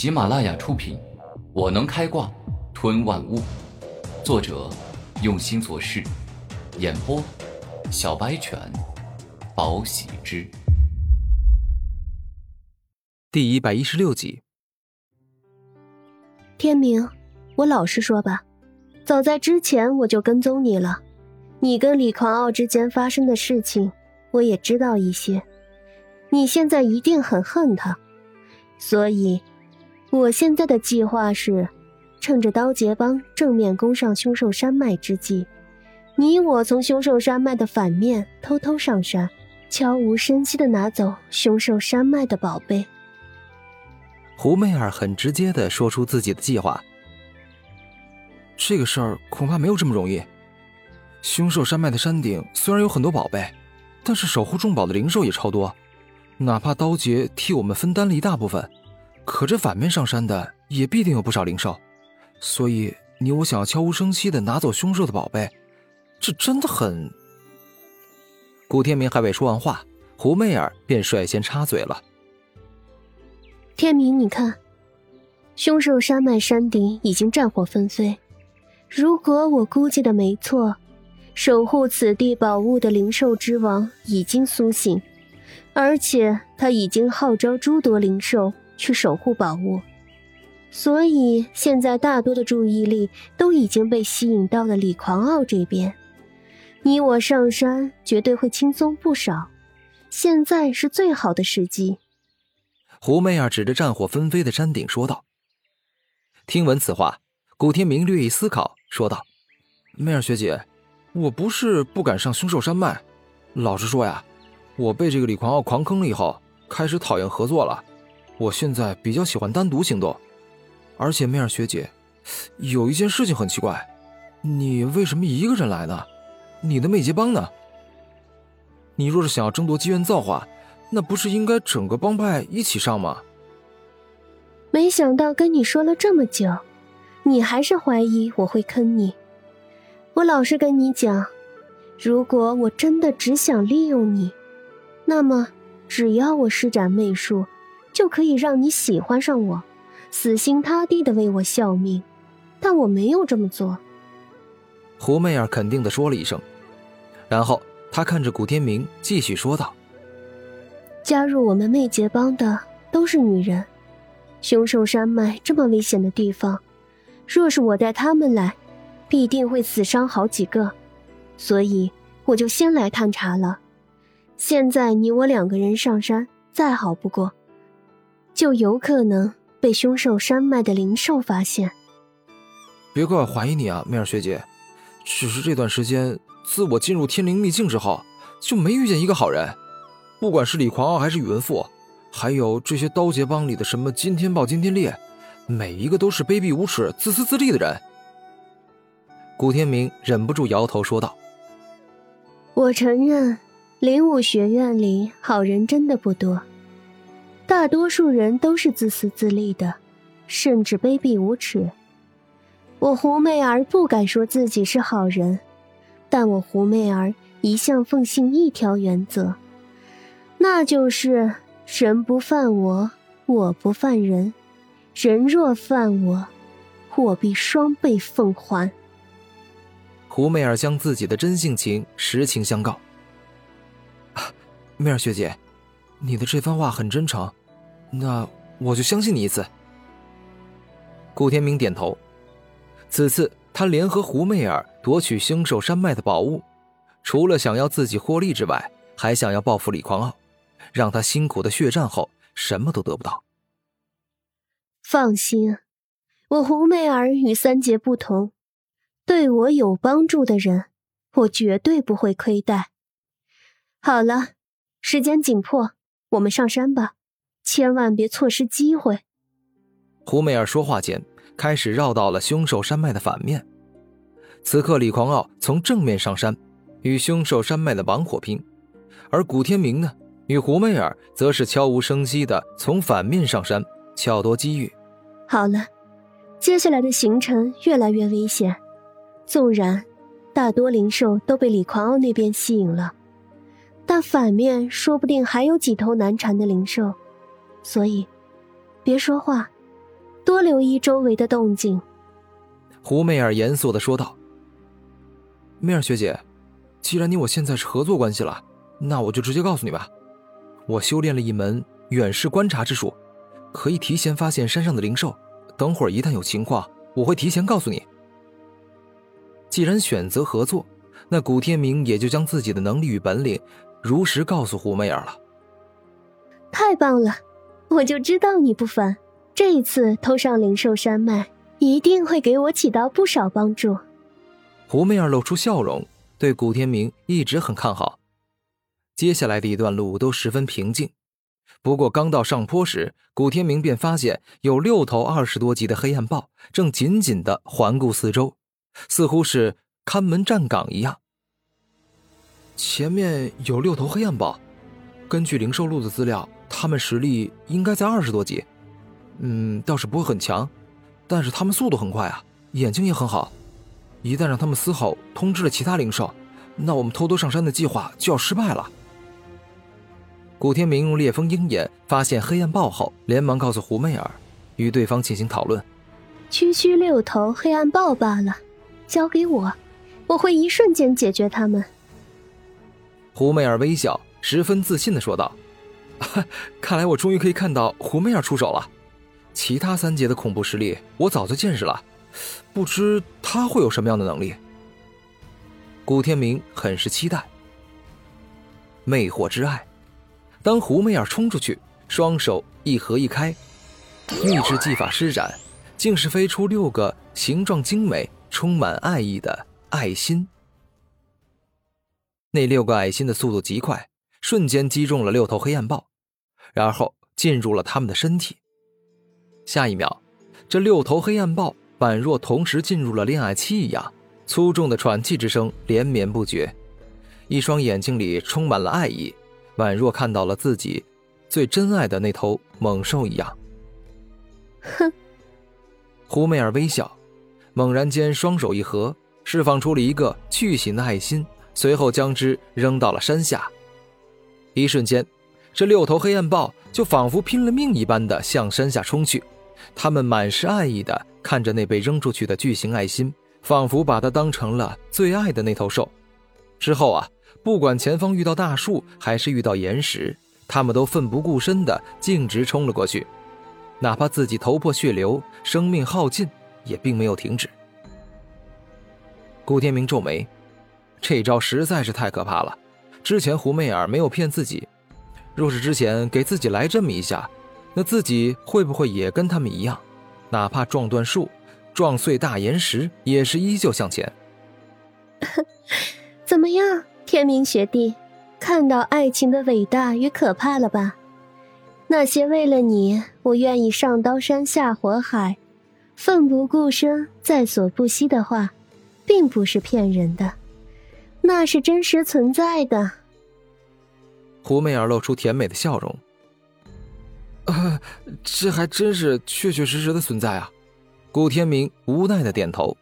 喜马拉雅出品，《我能开挂吞万物》，作者用心做事，演播小白犬，宝喜之，第一百一十六集。天明，我老实说吧，早在之前我就跟踪你了，你跟李狂傲之间发生的事情，我也知道一些。你现在一定很恨他，所以，我现在的计划是，趁着刀杰帮正面攻上凶兽山脉之际，你我从凶兽山脉的反面偷偷上山，悄无声息的拿走凶兽山脉的宝贝。胡媚儿很直接的说出自己的计划。这个事儿恐怕没有这么容易。凶兽山脉的山顶虽然有很多宝贝，但是守护重宝的灵兽也超多。哪怕刀杰替我们分担了一大部分，可这反面上山的也必定有不少灵兽，所以你我想要悄无声息的拿走凶兽的宝贝，这真的很……古天明还未说完话，胡媚儿便率先插嘴了：“天明，你看，凶兽山脉山顶已经战火纷飞，如果我估计的没错，守护此地宝物的灵兽之王已经苏醒。”而且他已经号召诸多灵兽去守护宝物，所以现在大多的注意力都已经被吸引到了李狂傲这边。你我上山绝对会轻松不少，现在是最好的时机。胡媚儿指着战火纷飞的山顶说道。听闻此话，古天明略一思考，说道：“媚儿学姐，我不是不敢上凶兽山脉，老实说呀。”我被这个李狂傲狂坑了以后，开始讨厌合作了。我现在比较喜欢单独行动。而且媚儿学姐，有一件事情很奇怪，你为什么一个人来呢？你的魅劫帮呢？你若是想要争夺机缘造化，那不是应该整个帮派一起上吗？没想到跟你说了这么久，你还是怀疑我会坑你。我老实跟你讲，如果我真的只想利用你。那么，只要我施展媚术，就可以让你喜欢上我，死心塌地的为我效命。但我没有这么做。胡媚儿肯定的说了一声，然后她看着古天明，继续说道：“加入我们魅杰帮的都是女人，凶兽山脉这么危险的地方，若是我带他们来，必定会死伤好几个，所以我就先来探查了。”现在你我两个人上山，再好不过，就有可能被凶兽山脉的灵兽发现。别怪我怀疑你啊，媚儿学姐，只是这段时间，自我进入天灵秘境之后，就没遇见一个好人。不管是李狂傲还是宇文赋，还有这些刀杰帮里的什么金天豹、金天烈，每一个都是卑鄙无耻、自私自利的人。古天明忍不住摇头说道：“我承认。”灵武学院里好人真的不多，大多数人都是自私自利的，甚至卑鄙无耻。我胡媚儿不敢说自己是好人，但我胡媚儿一向奉行一条原则，那就是人不犯我，我不犯人；人若犯我，我必双倍奉还。胡媚儿将自己的真性情实情相告。媚儿学姐，你的这番话很真诚，那我就相信你一次。顾天明点头。此次他联合胡媚儿夺取凶兽山脉的宝物，除了想要自己获利之外，还想要报复李狂傲，让他辛苦的血战后什么都得不到。放心，我胡媚儿与三杰不同，对我有帮助的人，我绝对不会亏待。好了。时间紧迫，我们上山吧，千万别错失机会。胡媚儿说话间，开始绕到了凶兽山脉的反面。此刻，李狂傲从正面上山，与凶兽山脉的王火拼；而古天明呢，与胡媚儿则是悄无声息的从反面上山，巧夺机遇。好了，接下来的行程越来越危险，纵然大多灵兽都被李狂傲那边吸引了。但反面说不定还有几头难缠的灵兽，所以，别说话，多留意周围的动静。胡媚儿严肃的说道：“媚儿学姐，既然你我现在是合作关系了，那我就直接告诉你吧。我修炼了一门远视观察之术，可以提前发现山上的灵兽。等会儿一旦有情况，我会提前告诉你。既然选择合作，那古天明也就将自己的能力与本领如实告诉胡媚儿了。太棒了，我就知道你不凡，这一次偷上灵兽山脉。”一定会给我起到不少帮助。胡媚儿露出笑容，对古天明一直很看好。接下来的一段路都十分平静，不过刚到上坡时，古天明便发现有六头二十多级的黑暗豹正紧紧的环顾四周，似乎是看门站岗一样。前面有六头黑暗豹，根据灵兽录的资料，他们实力应该在二十多级，嗯，倒是不会很强。但是他们速度很快啊，眼睛也很好。一旦让他们嘶吼通知了其他灵兽，那我们偷偷上山的计划就要失败了。古天明用烈风鹰眼发现黑暗豹后，连忙告诉胡媚儿，与对方进行讨论。区区六头黑暗豹罢了，交给我，我会一瞬间解决他们。胡媚儿微笑，十分自信的说道：“ 看来我终于可以看到胡媚儿出手了。”其他三阶的恐怖实力，我早就见识了，不知他会有什么样的能力。古天明很是期待。魅惑之爱，当胡媚儿冲出去，双手一合一开，秘制技法施展，竟是飞出六个形状精美、充满爱意的爱心。那六个爱心的速度极快，瞬间击中了六头黑暗豹，然后进入了他们的身体。下一秒，这六头黑暗豹宛若同时进入了恋爱期一样，粗重的喘气之声连绵不绝，一双眼睛里充满了爱意，宛若看到了自己最珍爱的那头猛兽一样。哼！胡媚儿微笑，猛然间双手一合，释放出了一个巨型的爱心，随后将之扔到了山下。一瞬间，这六头黑暗豹就仿佛拼了命一般的向山下冲去。他们满是爱意的看着那被扔出去的巨型爱心，仿佛把它当成了最爱的那头兽。之后啊，不管前方遇到大树还是遇到岩石，他们都奋不顾身的径直冲了过去，哪怕自己头破血流、生命耗尽，也并没有停止。顾天明皱眉，这招实在是太可怕了。之前胡媚儿没有骗自己，若是之前给自己来这么一下。那自己会不会也跟他们一样，哪怕撞断树、撞碎大岩石，也是依旧向前？怎么样，天明学弟，看到爱情的伟大与可怕了吧？那些为了你，我愿意上刀山下火海，奋不顾身、在所不惜的话，并不是骗人的，那是真实存在的。胡媚儿露出甜美的笑容。啊，这还真是确确实实的存在啊！古天明无奈的点头。